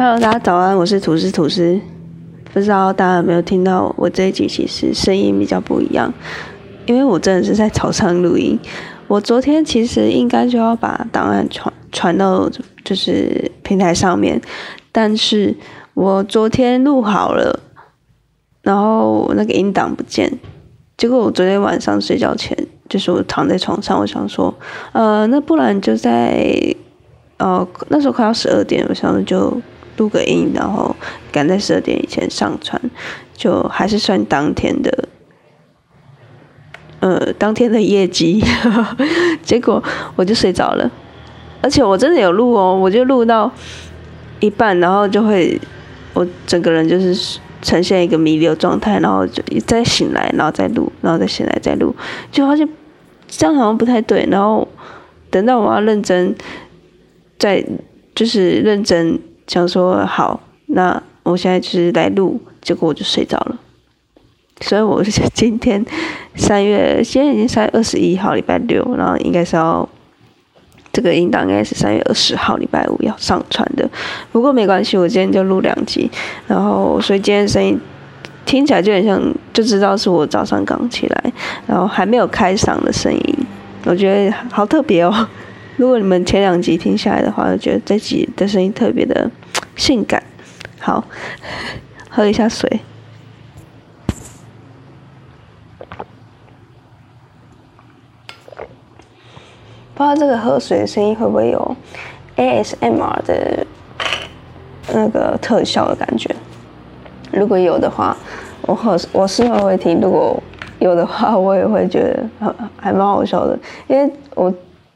Hello，大家早安，我是吐司吐司。不知道大家有没有听到我这一集其实声音比较不一样，因为我真的是在早上录音。我昨天其实应该就要把档案传传到就是平台上面，但是我昨天录好了，然后那个音档不见，结果我昨天晚上睡觉前，就是我躺在床上，我想说，呃，那不然就在，呃，那时候快要十二点，我想就。录个音，然后赶在十二点以前上传，就还是算当天的，呃，当天的业绩。结果我就睡着了，而且我真的有录哦，我就录到一半，然后就会我整个人就是呈现一个弥留状态，然后就再醒来，然后再录，然后再醒来再录，就发现这样好像不太对。然后等到我要认真，再就是认真。想说好，那我现在就是来录，结果我就睡着了。所以我是今天三月，现在已经三月二十一号，礼拜六，然后应该是要这个音档应该是三月二十号，礼拜五要上传的。不过没关系，我今天就录两集，然后所以今天声音听起来就很像，就知道是我早上刚起来，然后还没有开嗓的声音，我觉得好特别哦。如果你们前两集听下来的话，就觉得这集的声音特别的性感。好，喝一下水。不知道这个喝水的声音会不会有 ASMR 的那个特效的感觉？如果有的话，我好我是会听；如果有的话，我也会觉得还还蛮好笑的，因为我。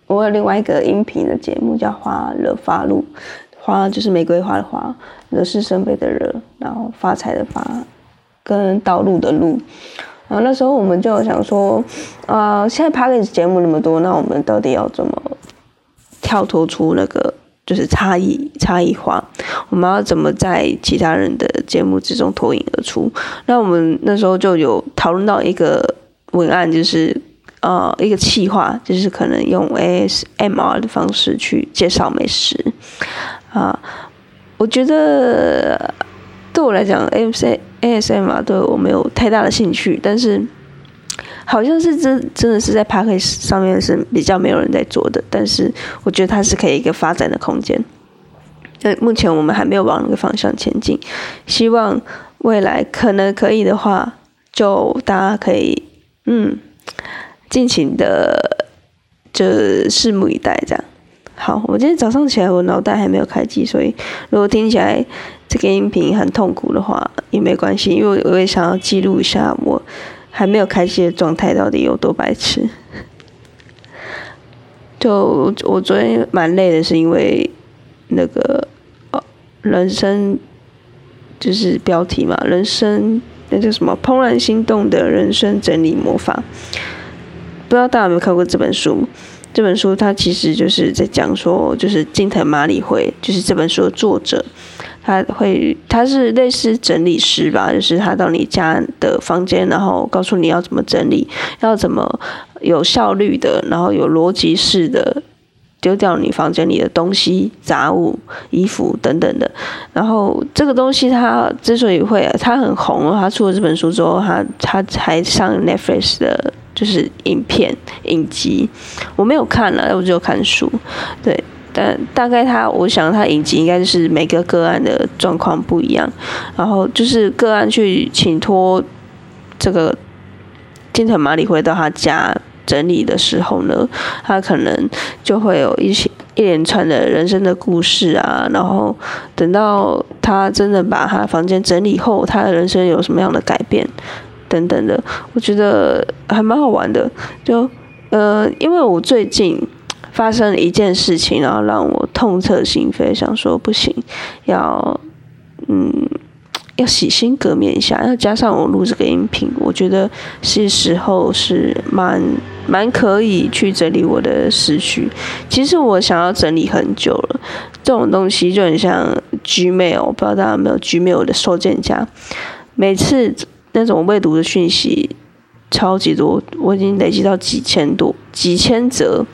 我有另外一个音频的节目叫《花惹发露》，花就是玫瑰花的花，惹是生非的惹，然后发财的发，跟道路的路。然后那时候我们就想说，呃，现在拍的节目那么多，那我们到底要怎么跳脱出那个就是差异差异化？我们要怎么在其他人的节目之中脱颖而出？那我们那时候就有讨论到一个文案，就是。呃，一个企划就是可能用 ASMR 的方式去介绍美食，啊，我觉得对我来讲，AS ASMR 对我没有太大的兴趣，但是好像是真真的是在 p a c k a g e 上面是比较没有人在做的，但是我觉得它是可以一个发展的空间。但目前我们还没有往那个方向前进，希望未来可能可以的话，就大家可以嗯。尽情的，就拭目以待，这样。好，我今天早上起来，我脑袋还没有开机，所以如果听起来这个音频很痛苦的话，也没关系，因为我也想要记录一下我还没有开机的状态到底有多白痴。就我昨天蛮累的，是因为那个哦，人生就是标题嘛，人生那叫什么？怦然心动的人生整理魔法。不知道大家有没有看过这本书？这本书它其实就是在讲说，就是金藤麻里惠，就是这本书的作者，他会他是类似整理师吧，就是他到你家的房间，然后告诉你要怎么整理，要怎么有效率的，然后有逻辑式的丢掉你房间里的东西、杂物、衣服等等的。然后这个东西他之所以会他很红，他出了这本书之后，他他才上 Netflix 的。就是影片影集，我没有看了，我只有看书。对，但大概他，我想他影集应该就是每个个案的状况不一样，然后就是个案去请托这个金藤麻里回到他家整理的时候呢，他可能就会有一些一连串的人生的故事啊，然后等到他真的把他房间整理后，他的人生有什么样的改变？等等的，我觉得还蛮好玩的。就呃，因为我最近发生了一件事情，然后让我痛彻心扉，想说不行，要嗯，要洗心革面一下。要加上我录这个音频，我觉得是时候是蛮蛮可以去整理我的思绪。其实我想要整理很久了，这种东西就很像 Gmail，不知道大家有没有 Gmail 的收件夹，每次。那种未读的讯息超级多，我已经累积到几千多、几千则。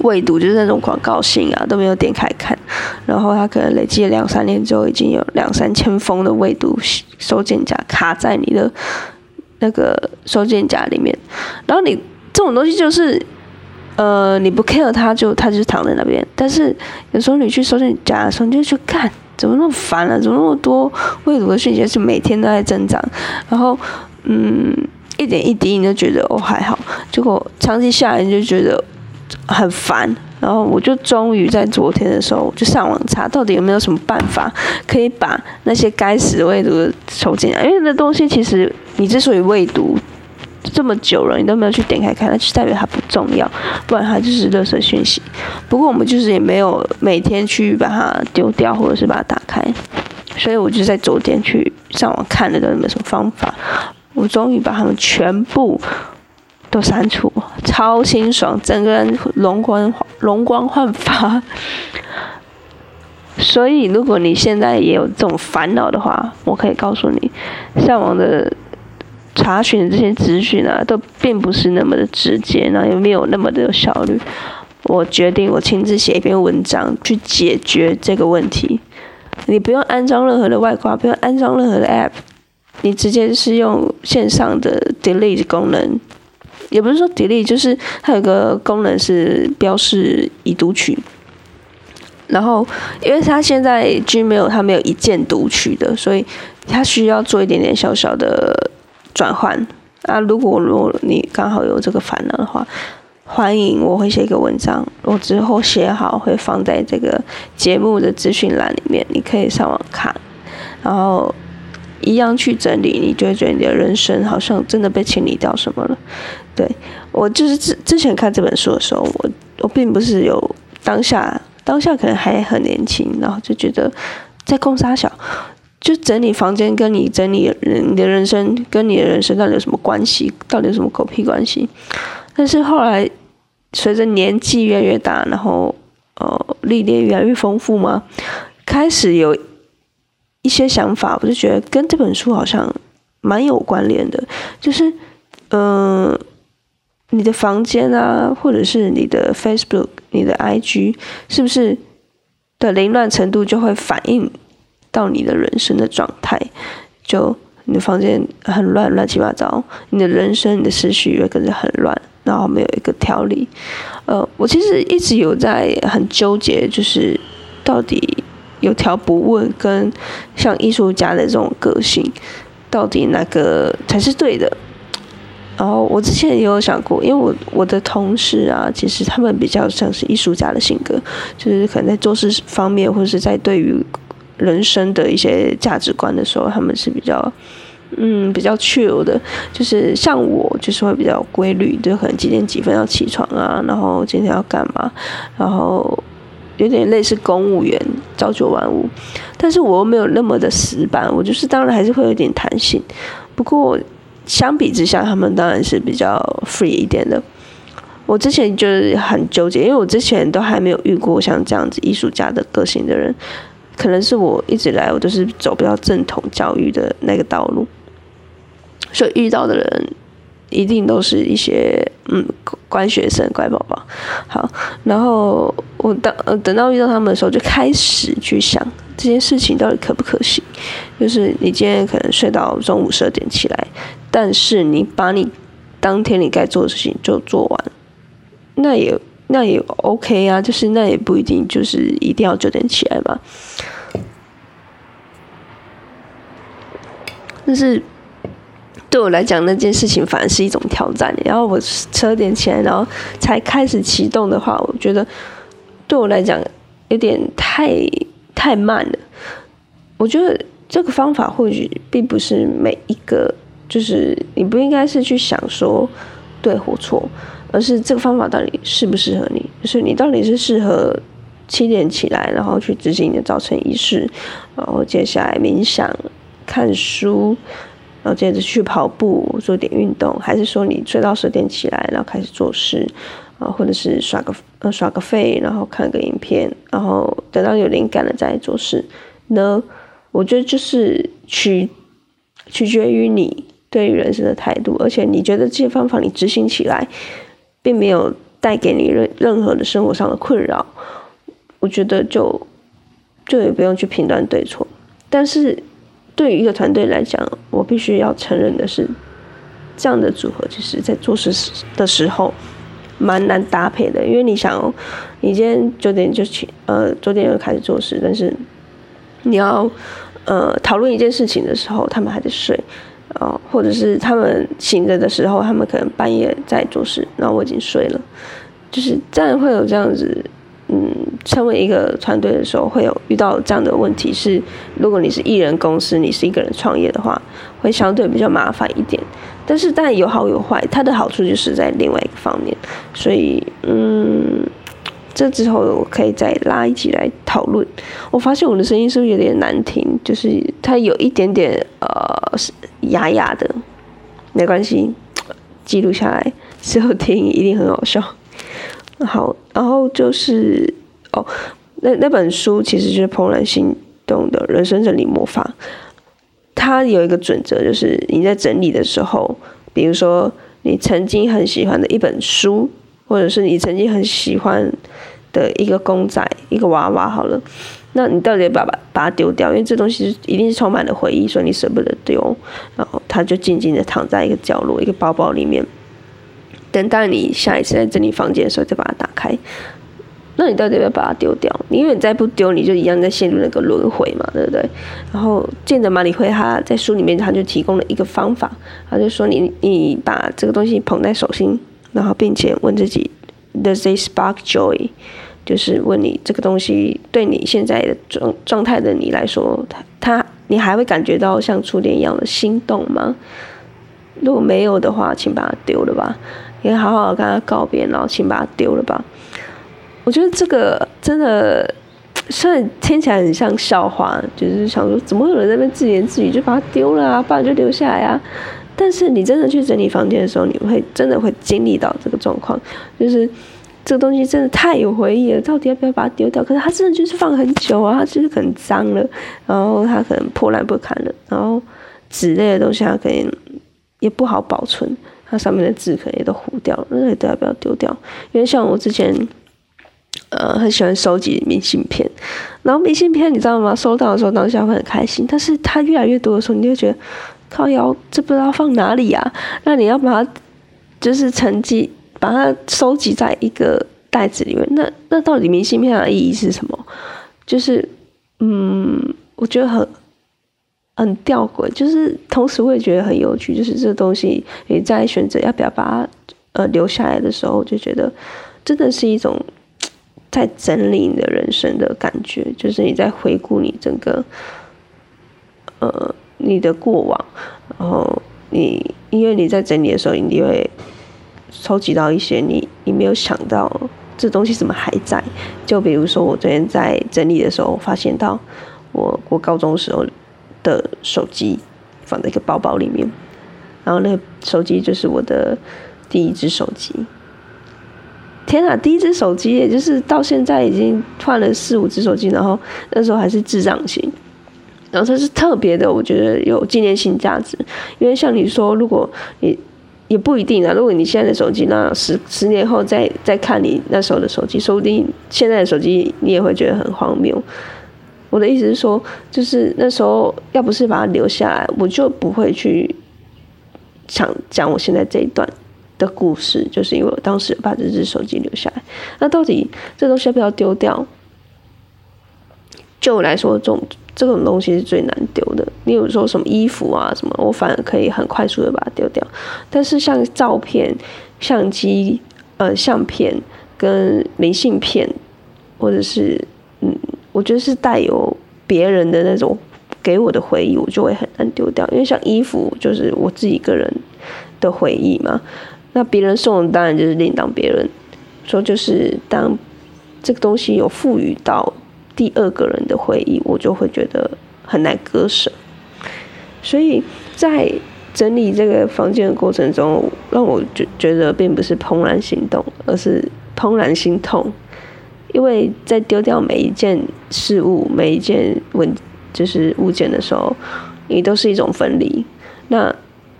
未读就是那种广告信啊都没有点开看，然后他可能累积了两三年之后，已经有两三千封的未读收件夹卡在你的那个收件夹里面，然后你这种东西就是，呃，你不 care 它就它就躺在那边，但是有时候你去收件夹的时候，你就去看，怎么那么烦啊？怎么那么多未读的讯息是每天都在增长，然后嗯，一点一滴你就觉得哦还好，结果长期下来你就觉得。很烦，然后我就终于在昨天的时候，我就上网查，到底有没有什么办法可以把那些该死的未读的抽进来？因为那东西其实你之所以未读这么久了，你都没有去点开看，那就代表它不重要，不然它就是垃圾讯息。不过我们就是也没有每天去把它丢掉，或者是把它打开，所以我就在昨天去上网看了，有没有什么方法？我终于把它们全部。都删除，超清爽，整个人容光容光焕发。所以，如果你现在也有这种烦恼的话，我可以告诉你，上网的查询这些资讯啊，都并不是那么的直接，然后也没有那么的有效率。我决定，我亲自写一篇文章去解决这个问题。你不用安装任何的外挂，不用安装任何的 App，你直接是用线上的 Delete 功能。也不是说 delete，就是它有个功能是标示已读取，然后因为它现在 Gmail 它没有一键读取的，所以它需要做一点点小小的转换啊。如果如果你刚好有这个烦恼的话，欢迎我会写一个文章，我之后写好会放在这个节目的资讯栏里面，你可以上网看，然后。一样去整理，你就会觉得你的人生好像真的被清理掉什么了。对我就是之之前看这本书的时候，我我并不是有当下当下可能还很年轻，然后就觉得在公沙小，就整理房间跟你整理人你的人生跟你的人生到底有什么关系？到底有什么狗屁关系？但是后来随着年纪越来越大，然后呃历练越来越丰富嘛，开始有。一些想法，我就觉得跟这本书好像蛮有关联的，就是，嗯，你的房间啊，或者是你的 Facebook、你的 IG，是不是的凌乱程度就会反映到你的人生的状态？就你的房间很乱，乱七八糟，你的人生、你的思绪也跟着很乱，然后没有一个条理。呃，我其实一直有在很纠结，就是到底。有条不紊，跟像艺术家的这种个性，到底哪个才是对的？然后我之前也有想过，因为我我的同事啊，其实他们比较像是艺术家的性格，就是可能在做事方面，或者是在对于人生的一些价值观的时候，他们是比较嗯比较 chill 的。就是像我，就是会比较规律，就可能几点几分要起床啊，然后今天要干嘛，然后。有点类似公务员朝九晚五，但是我又没有那么的死板，我就是当然还是会有点弹性。不过相比之下，他们当然是比较 free 一点的。我之前就是很纠结，因为我之前都还没有遇过像这样子艺术家的个性的人，可能是我一直来我都是走比较正统教育的那个道路，所以遇到的人。一定都是一些嗯乖学生乖宝宝，好，然后我等等到遇到他们的时候，就开始去想这件事情到底可不可行。就是你今天可能睡到中午十二点起来，但是你把你当天你该做的事情就做完，那也那也 OK 啊，就是那也不一定就是一定要九点起来嘛，但是。对我来讲，那件事情反而是一种挑战。然后我十二点起来，然后才开始启动的话，我觉得对我来讲有点太太慢了。我觉得这个方法或许并不是每一个，就是你不应该是去想说对或错，而是这个方法到底适不适合你。就是你到底是适合七点起来，然后去执行你的早晨仪式，然后接下来冥想、看书。然后接着去跑步做点运动，还是说你睡到十点起来，然后开始做事，啊，或者是刷个呃刷个废，然后看个影片，然后等到有灵感了再做事呢？我觉得就是取取决于你对于人生的态度，而且你觉得这些方法你执行起来，并没有带给你任任何的生活上的困扰，我觉得就就也不用去评断对错。但是对于一个团队来讲，我必须要承认的是，这样的组合其实在做事的时候蛮难搭配的，因为你想，你今天九点就起，呃，九点就开始做事，但是你要呃讨论一件事情的时候，他们还在睡。哦，或者是他们醒着的时候，他们可能半夜在做事，然后我已经睡了，就是这样会有这样子，嗯，成为一个团队的时候会有遇到这样的问题是，如果你是艺人公司，你是一个人创业的话，会相对比较麻烦一点，但是但有好有坏，它的好处就是在另外一个方面，所以嗯。这之后我可以再拉一起来讨论。我发现我的声音是不是有点难听？就是它有一点点呃哑哑的，没关系，记录下来之后听一定很好笑。好，然后就是哦，那那本书其实就是《怦然心动的人生整理魔法》，它有一个准则，就是你在整理的时候，比如说你曾经很喜欢的一本书。或者是你曾经很喜欢的一个公仔、一个娃娃，好了，那你到底要把把把它丢掉？因为这东西一定是充满了回忆，所以你舍不得丢，然后它就静静的躺在一个角落、一个包包里面，等待你下一次在整理房间的时候再把它打开。那你到底要不要把它丢掉？因为你再不丢，你就一样在陷入那个轮回嘛，对不对？然后见着马里会，他在书里面他就提供了一个方法，他就说你你把这个东西捧在手心。然后，并且问自己，Does this spark joy？就是问你这个东西对你现在的状状态的你来说，它它你还会感觉到像初恋一样的心动吗？如果没有的话，请把它丢了吧，也好好跟他告别，然后请把它丢了吧。我觉得这个真的，虽然听起来很像笑话，就是想说，怎么有人在那边自言自语，就把它丢了啊，不然就留下来啊。但是你真的去整理房间的时候，你会真的会经历到这个状况，就是这个东西真的太有回忆了，到底要不要把它丢掉？可是它真的就是放很久啊，它就是很脏了，然后它可能破烂不堪了，然后纸类的东西它可能也不好保存，它上面的字可能也都糊掉了，那都要不要丢掉？因为像我之前，呃，很喜欢收集明信片，然后明信片你知道吗？收到的时候当下会很开心，但是它越来越多的时候，你就觉得。靠腰，这不知道放哪里呀？那你要把它，就是沉积，把它收集在一个袋子里面。那那到底明信片的意义是什么？就是，嗯，我觉得很很吊诡。就是同时我也觉得很有趣。就是这东西，你在选择要不要把它呃留下来的时候，就觉得真的是一种在整理你的人生的感觉。就是你在回顾你整个，呃。你的过往，然后你因为你在整理的时候，你就会收集到一些你你没有想到这东西怎么还在。就比如说我昨天在整理的时候，发现到我我高中时候的手机放在一个包包里面，然后那个手机就是我的第一只手机。天啊，第一只手机，也就是到现在已经换了四五只手机，然后那时候还是智障型。然后这是特别的，我觉得有纪念性价值，因为像你说，如果你也不一定啊，如果你现在的手机，那十十年后再再看你那时候的手机，说不定现在的手机你也会觉得很荒谬。我的意思是说，就是那时候要不是把它留下来，我就不会去讲讲我现在这一段的故事，就是因为我当时把这只手机留下来。那到底这东西要不要丢掉？就我来说，这种。这种东西是最难丢的。你有说什么衣服啊什么，我反而可以很快速的把它丢掉。但是像照片、相机、呃相片跟明信片，或者是嗯，我觉得是带有别人的那种给我的回忆，我就会很难丢掉。因为像衣服就是我自己个人的回忆嘛，那别人送的当然就是另当别人。说就是当这个东西有赋予到。第二个人的回忆，我就会觉得很难割舍。所以在整理这个房间的过程中，让我觉觉得并不是怦然心动，而是怦然心痛。因为在丢掉每一件事物、每一件文就是物件的时候，你都是一种分离。那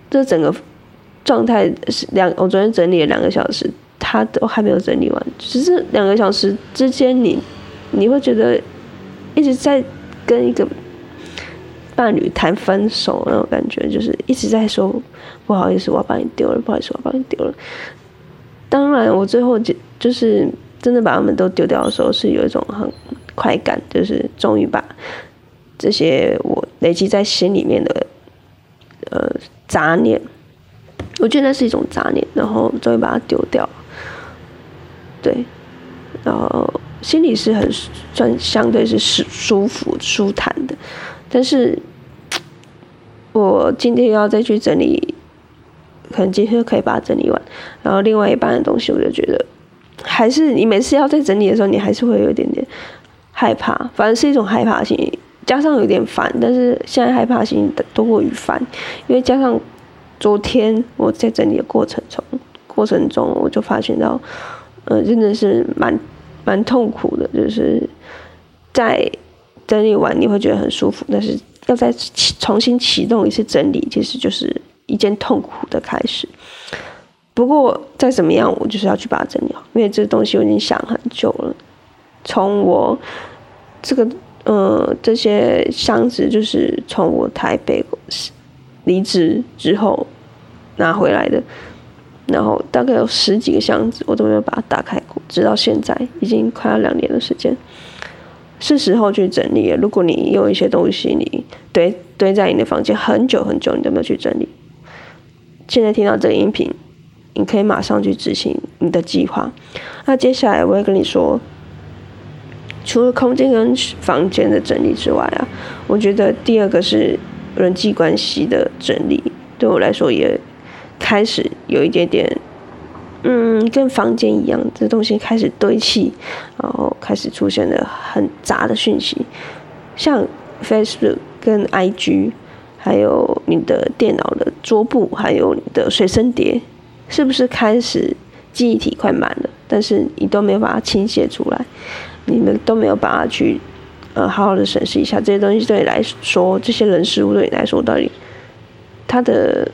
这整个状态是两，我昨天整理了两个小时，他都还没有整理完，只是两个小时之间，你你会觉得一直在跟一个伴侣谈分手那种感觉，就是一直在说不好意思，我把你丢了，不好意思，我把你丢了。当然，我最后就就是真的把他们都丢掉的时候，是有一种很快感，就是终于把这些我累积在心里面的呃杂念，我觉得那是一种杂念，然后终于把它丢掉。对，然后心里是很算相对是舒舒服舒坦的，但是，我今天要再去整理，可能今天可以把它整理完。然后另外一半的东西，我就觉得，还是你每次要在整理的时候，你还是会有一点点害怕，反正是一种害怕心理，加上有点烦。但是现在害怕心理多过于烦，因为加上昨天我在整理的过程中，过程中我就发现到。呃，真的是蛮蛮痛苦的，就是在整理完你会觉得很舒服，但是要再重新启动一次整理，其实就是一件痛苦的开始。不过再怎么样，我就是要去把它整理好，因为这个东西我已经想很久了。从我这个呃这些箱子，就是从我台北离职之后拿回来的。然后大概有十几个箱子，我都没有把它打开过，直到现在已经快要两年的时间，是时候去整理了。如果你有一些东西你堆堆在你的房间很久很久，你都没有去整理，现在听到这个音频，你可以马上去执行你的计划。那接下来我会跟你说，除了空间跟房间的整理之外啊，我觉得第二个是人际关系的整理，对我来说也。开始有一点点，嗯，跟房间一样，这东西开始堆砌，然后开始出现了很杂的讯息，像 Facebook 跟 IG，还有你的电脑的桌布，还有你的随身碟，是不是开始记忆体快满了？但是你都没有把它倾泻出来，你们都没有把它去呃好好的审视一下这些东西对你来说，这些人事物对你来说到底它的。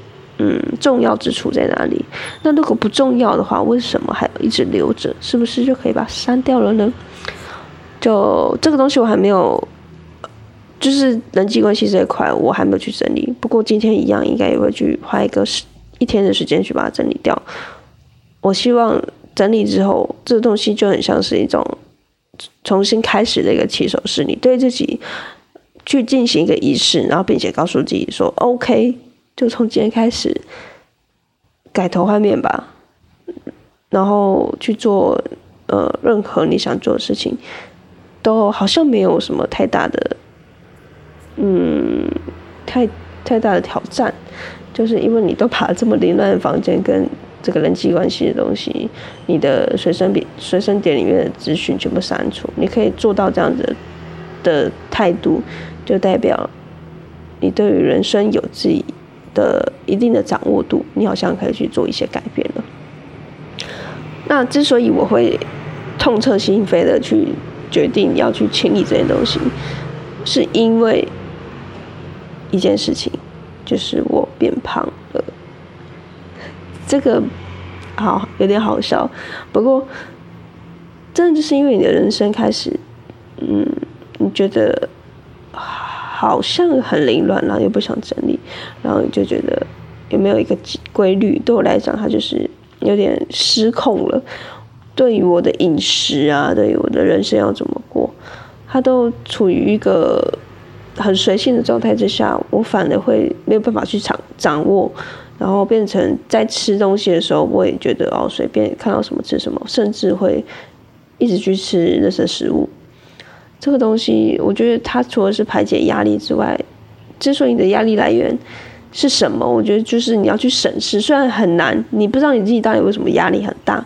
嗯，重要之处在哪里？那如果不重要的话，为什么还一直留着？是不是就可以把它删掉了呢？就这个东西我还没有，就是人际关系这一块我还没有去整理。不过今天一样，应该也会去花一个时一天的时间去把它整理掉。我希望整理之后，这东西就很像是一种重新开始的一个起手式，你对自己去进行一个仪式，然后并且告诉自己说：“OK。”就从今天开始改头换面吧，然后去做呃任何你想做的事情，都好像没有什么太大的，嗯，太太大的挑战，就是因为你都把这么凌乱的房间跟这个人际关系的东西，你的随身笔、随身碟里面的资讯全部删除，你可以做到这样子的态度，就代表你对于人生有自己。的一定的掌握度，你好像可以去做一些改变了。那之所以我会痛彻心扉的去决定要去清理这些东西，是因为一件事情，就是我变胖了。这个好有点好笑，不过真的就是因为你的人生开始，嗯，你觉得。好像很凌乱，然后又不想整理，然后就觉得有没有一个规律？对我来讲，它就是有点失控了。对于我的饮食啊，对于我的人生要怎么过，它都处于一个很随性的状态之下，我反而会没有办法去掌掌握，然后变成在吃东西的时候，我也觉得哦，随便看到什么吃什么，甚至会一直去吃那些食物。这个东西，我觉得它除了是排解压力之外，之所以你的压力来源是什么，我觉得就是你要去审视。虽然很难，你不知道你自己到底为什么压力很大，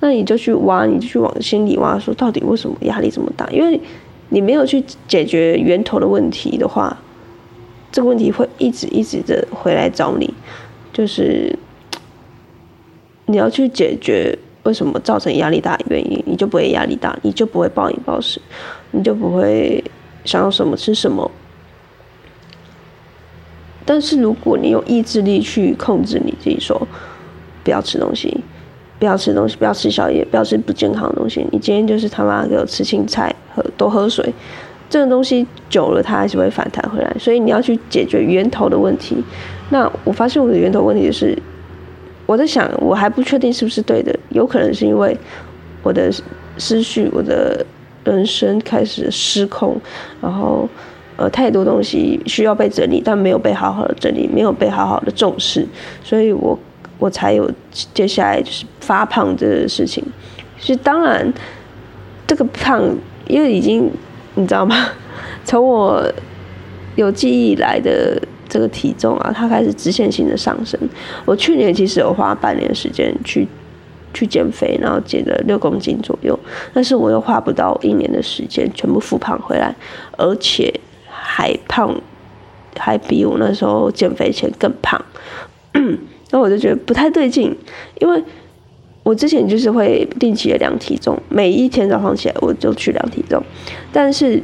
那你就去挖，你就去往心里挖，说到底为什么压力这么大？因为你没有去解决源头的问题的话，这个问题会一直一直的回来找你。就是你要去解决为什么造成压力大的原因，你就不会压力大，你就不会暴饮暴食。你就不会想要什么吃什么，但是如果你有意志力去控制你自己，说不要吃东西，不要吃东西，不要吃宵夜，不要吃不健康的东西。你今天就是他妈给我吃青菜，喝多喝水。这个东西久了，它还是会反弹回来。所以你要去解决源头的问题。那我发现我的源头问题就是，我在想，我还不确定是不是对的，有可能是因为我的思绪，我的人生开始失控，然后呃太多东西需要被整理，但没有被好好的整理，没有被好好的重视，所以我我才有接下来就是发胖这个事情。是当然，这个胖因为已经你知道吗？从我有记忆以来的。这个体重啊，它开始直线性的上升。我去年其实有花半年时间去去减肥，然后减了六公斤左右，但是我又花不到一年的时间全部复胖回来，而且还胖，还比我那时候减肥前更胖。那我就觉得不太对劲，因为我之前就是会定期的量体重，每一天早上起来我就去量体重，但是。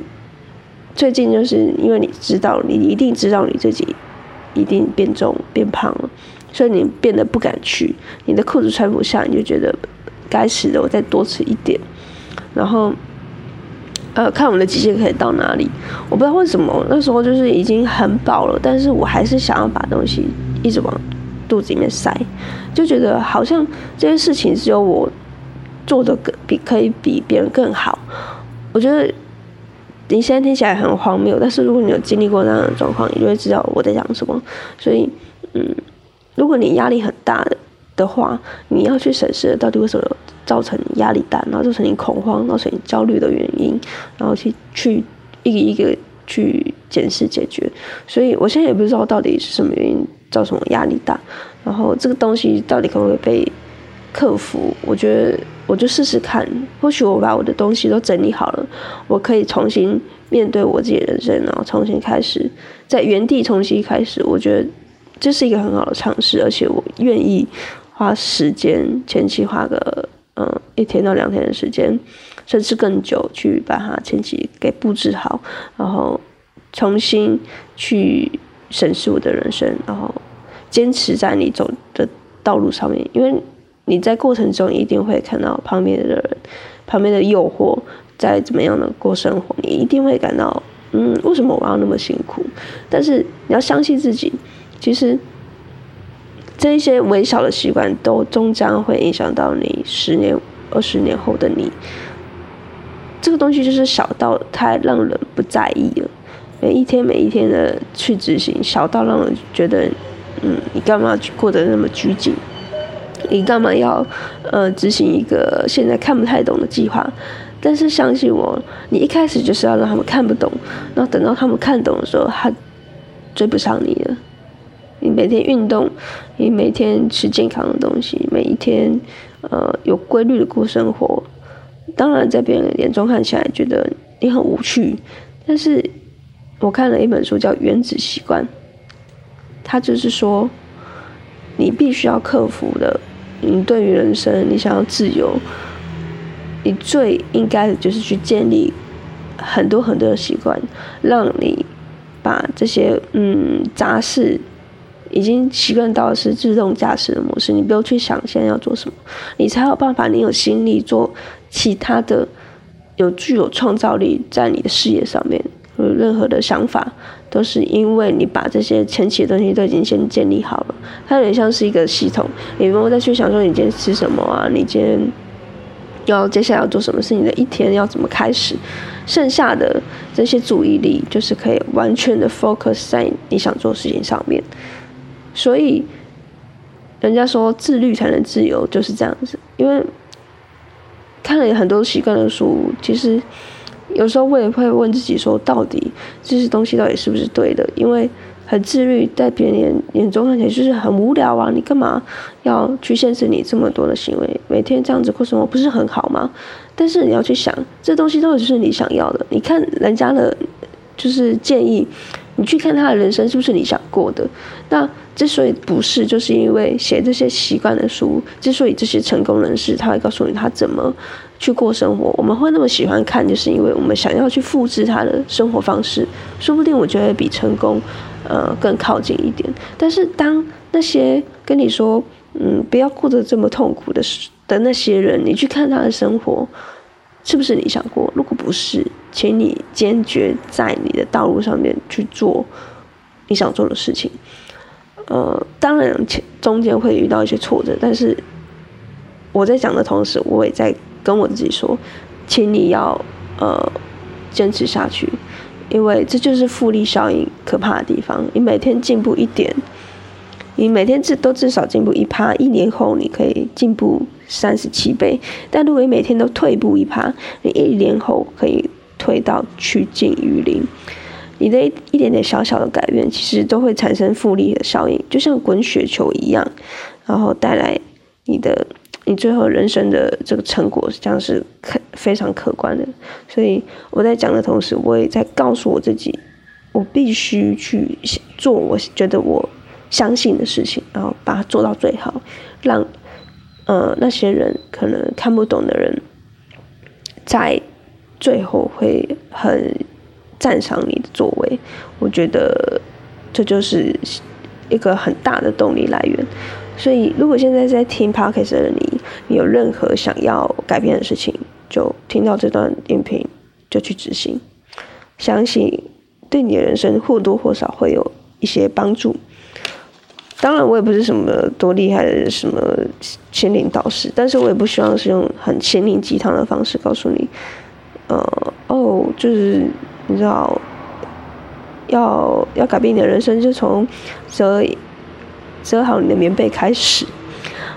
最近就是因为你知道，你一定知道你自己一定变重变胖了，所以你变得不敢去。你的裤子穿不下，你就觉得该死的，我再多吃一点。然后，呃，看我们的极限可以到哪里？我不知道为什么那时候就是已经很饱了，但是我还是想要把东西一直往肚子里面塞，就觉得好像这件事情只有我做的更比可以比别人更好。我觉得。你现在听起来很荒谬，但是如果你有经历过那样的状况，你就会知道我在讲什么。所以，嗯，如果你压力很大的话，你要去审视到底为什么造成压力大，然后造成你恐慌、造成你焦虑的原因，然后去去一个一个去检视解决。所以我现在也不知道到底是什么原因造成我压力大，然后这个东西到底可不可以被克服？我觉得。我就试试看，或许我把我的东西都整理好了，我可以重新面对我自己的人生，然后重新开始，在原地重新开始。我觉得这是一个很好的尝试，而且我愿意花时间，前期花个嗯一天到两天的时间，甚至更久，去把它前期给布置好，然后重新去审视我的人生，然后坚持在你走的道路上面，因为。你在过程中一定会看到旁边的人，旁边的诱惑，在怎么样的过生活，你一定会感到，嗯，为什么我要那么辛苦？但是你要相信自己，其实这一些微小的习惯都终将会影响到你十年、二十年后的你。这个东西就是小到太让人不在意了，每一天每一天的去执行，小到让人觉得，嗯，你干嘛去过得那么拘谨？你干嘛要呃执行一个现在看不太懂的计划？但是相信我，你一开始就是要让他们看不懂，然后等到他们看懂的时候，他追不上你了。你每天运动，你每天吃健康的东西，每一天呃有规律的过生活。当然，在别人眼中看起来觉得你很无趣，但是我看了一本书叫《原子习惯》，它就是说你必须要克服的。你对于人生，你想要自由，你最应该的就是去建立很多很多的习惯，让你把这些嗯杂事已经习惯到是自动驾驶的模式，你不用去想现在要做什么，你才有办法，你有心力做其他的，有具有创造力在你的事业上面。有任何的想法，都是因为你把这些前期的东西都已经先建立好了，它有点像是一个系统，你不用再去想说你今天吃什么啊，你今天要接下来要做什么事情的一天要怎么开始，剩下的这些注意力就是可以完全的 focus 在你想做事情上面。所以，人家说自律才能自由，就是这样子。因为看了很多习惯的书，其实。有时候我也会问自己说，到底这些东西到底是不是对的？因为很自律，在别人眼眼中看起来就是很无聊啊！你干嘛要去限制你这么多的行为？每天这样子过生活不是很好吗？但是你要去想，这东西到底是你想要的？你看人家的，就是建议你去看他的人生是不是你想过的？那之所以不是，就是因为写这些习惯的书，之所以这些成功人士他会告诉你他怎么。去过生活，我们会那么喜欢看，就是因为我们想要去复制他的生活方式，说不定我觉得比成功，呃，更靠近一点。但是当那些跟你说，嗯，不要过得这么痛苦的的那些人，你去看他的生活，是不是你想过？如果不是，请你坚决在你的道路上面去做你想做的事情。呃，当然前中间会遇到一些挫折，但是我在讲的同时，我也在跟我自己说，请你要呃坚持下去，因为这就是复利效应可怕的地方。你每天进步一点，你每天至都至少进步一趴，一年后你可以进步三十七倍。但如果你每天都退步一趴，你一年后可以退到趋近于零。你的一一点点小小的改变，其实都会产生复利的效应，就像滚雪球一样，然后带来你的你最后人生的这个成果，将是可非常可观的。所以我在讲的同时，我也在告诉我自己，我必须去做我觉得我相信的事情，然后把它做到最好，让呃那些人可能看不懂的人，在最后会很。赞赏你的作为，我觉得这就是一个很大的动力来源。所以，如果现在在听 podcast 的你，你有任何想要改变的事情，就听到这段音频就去执行，相信对你的人生或多或少会有一些帮助。当然，我也不是什么多厉害的什么心灵导师，但是我也不希望是用很心灵鸡汤的方式告诉你，呃，哦，就是。你知道，要要改变你的人生，就从折折好你的棉被开始。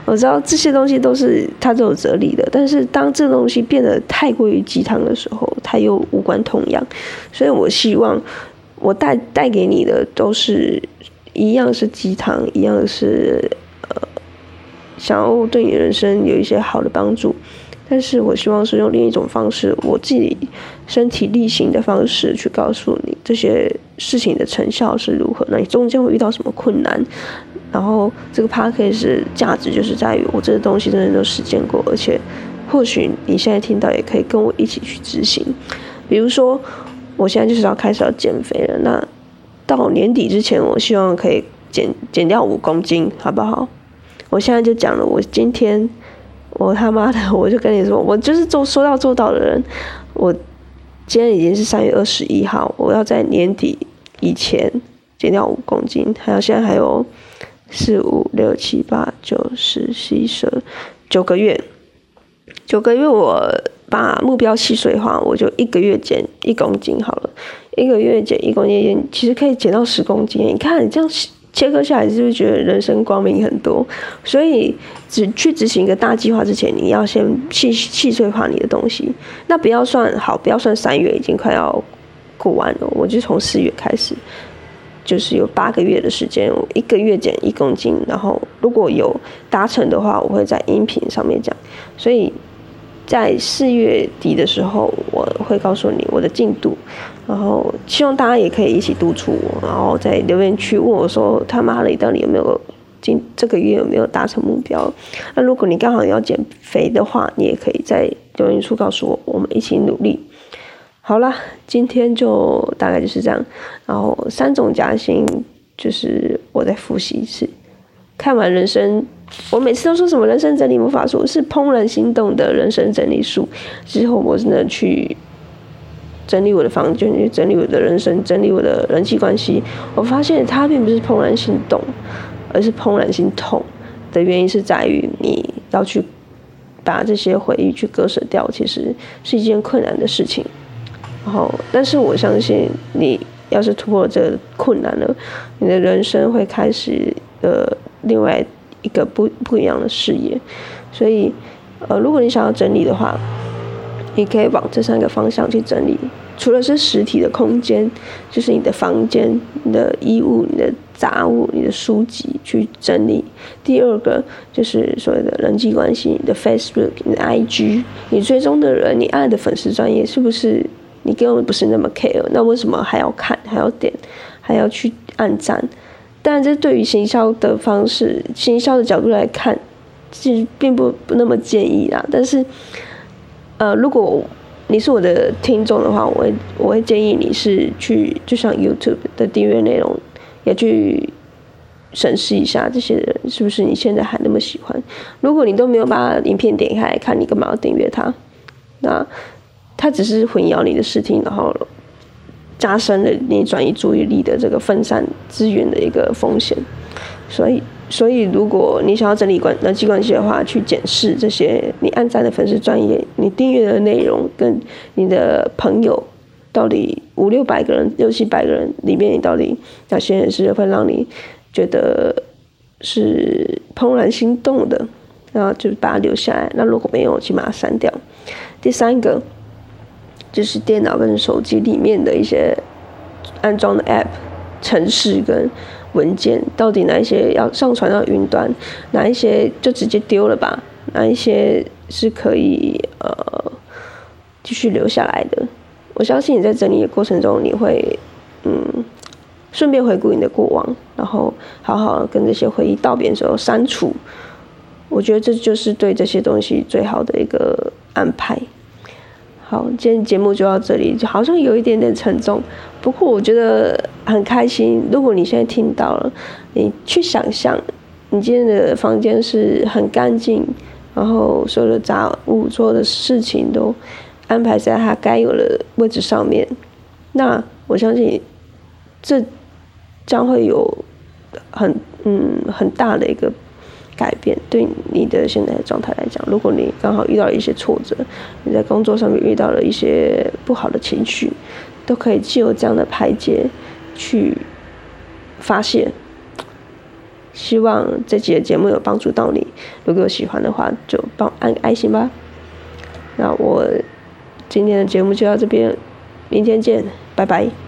我知道这些东西都是它都有哲理的，但是当这东西变得太过于鸡汤的时候，它又无关痛痒。所以我希望我带带给你的都是一样是鸡汤，一样是呃，想要对你人生有一些好的帮助。但是我希望是用另一种方式，我自己身体力行的方式去告诉你这些事情的成效是如何。那你中间会遇到什么困难？然后这个 p a c k a g e 价值就是在于我这个东西真的都实践过，而且或许你现在听到也可以跟我一起去执行。比如说，我现在就是要开始要减肥了，那到年底之前，我希望可以减减掉五公斤，好不好？我现在就讲了，我今天。我他妈的，我就跟你说，我就是做说到做到的人。我今天已经是三月二十一号，我要在年底以前减掉五公斤，还有现在还有四五六七八九十十一十九个月，九个月我把目标细碎化，我就一个月减一公斤好了，一个月减一公斤，其实可以减到十公斤。你看你这样。切割下来，是不是觉得人生光明很多？所以，只去执行一个大计划之前，你要先细细碎化你的东西。那不要算好，不要算三月已经快要过完了，我就从四月开始，就是有八个月的时间，一个月减一公斤。然后，如果有达成的话，我会在音频上面讲。所以。在四月底的时候，我会告诉你我的进度，然后希望大家也可以一起督促我，然后在留言区问我说：“他妈的，你到底有没有今这个月有没有达成目标？”那如果你刚好要减肥的话，你也可以在留言处告诉我，我们一起努力。好了，今天就大概就是这样。然后三种夹心，就是我再复习一次，看完人生。我每次都说什么人生整理魔法术是怦然心动的人生整理术，之后我真的去整理我的房间，去整理我的人生，整理我的人际关系。我发现它并不是怦然心动，而是怦然心痛的原因是在于你要去把这些回忆去割舍掉，其实是一件困难的事情。然后，但是我相信你要是突破这个困难了，你的人生会开始呃另外。一个不不一样的事业，所以，呃，如果你想要整理的话，你可以往这三个方向去整理。除了是实体的空间，就是你的房间、你的衣物、你的杂物、你的书籍去整理。第二个就是所谓的人际关系，你的 Facebook、你的 IG，你追踪的人，你爱的粉丝专业是不是你根本不是那么 care？那为什么还要看、还要点、还要去按赞？但这对于行销的方式、行销的角度来看，其实并不不那么建议啦。但是，呃，如果你是我的听众的话，我会我会建议你是去，就像 YouTube 的订阅内容，也去审视一下这些人是不是你现在还那么喜欢。如果你都没有把影片点开来看，你干嘛要订阅它？那它只是混淆你的视听，然后加深了你转移注意力的这个分散资源的一个风险。所以，所以如果你想要整理关人际关系的话，去检视这些你按赞的粉丝专业，你订阅的内容跟你的朋友到底五六百个人、六七百个人里面，你到底哪些人是会让你觉得是怦然心动的，然后就把它留下来。那如果没有，就把它删掉。第三个就是电脑跟手机里面的一些安装的 App、程式跟。文件到底哪一些要上传到云端，哪一些就直接丢了吧？哪一些是可以呃继续留下来的？我相信你在整理的过程中，你会嗯顺便回顾你的过往，然后好好跟这些回忆道别的时候删除。我觉得这就是对这些东西最好的一个安排。好，今天节目就到这里，就好像有一点点沉重，不过我觉得很开心。如果你现在听到了，你去想象，你今天的房间是很干净，然后所有的杂物、所有的事情都安排在它该有的位置上面，那我相信这将会有很嗯很大的一个。改变对你的现在的状态来讲，如果你刚好遇到了一些挫折，你在工作上面遇到了一些不好的情绪，都可以借由这样的排解去发泄。希望这集的节目有帮助到你，如果喜欢的话，就帮按爱心吧。那我今天的节目就到这边，明天见，拜拜。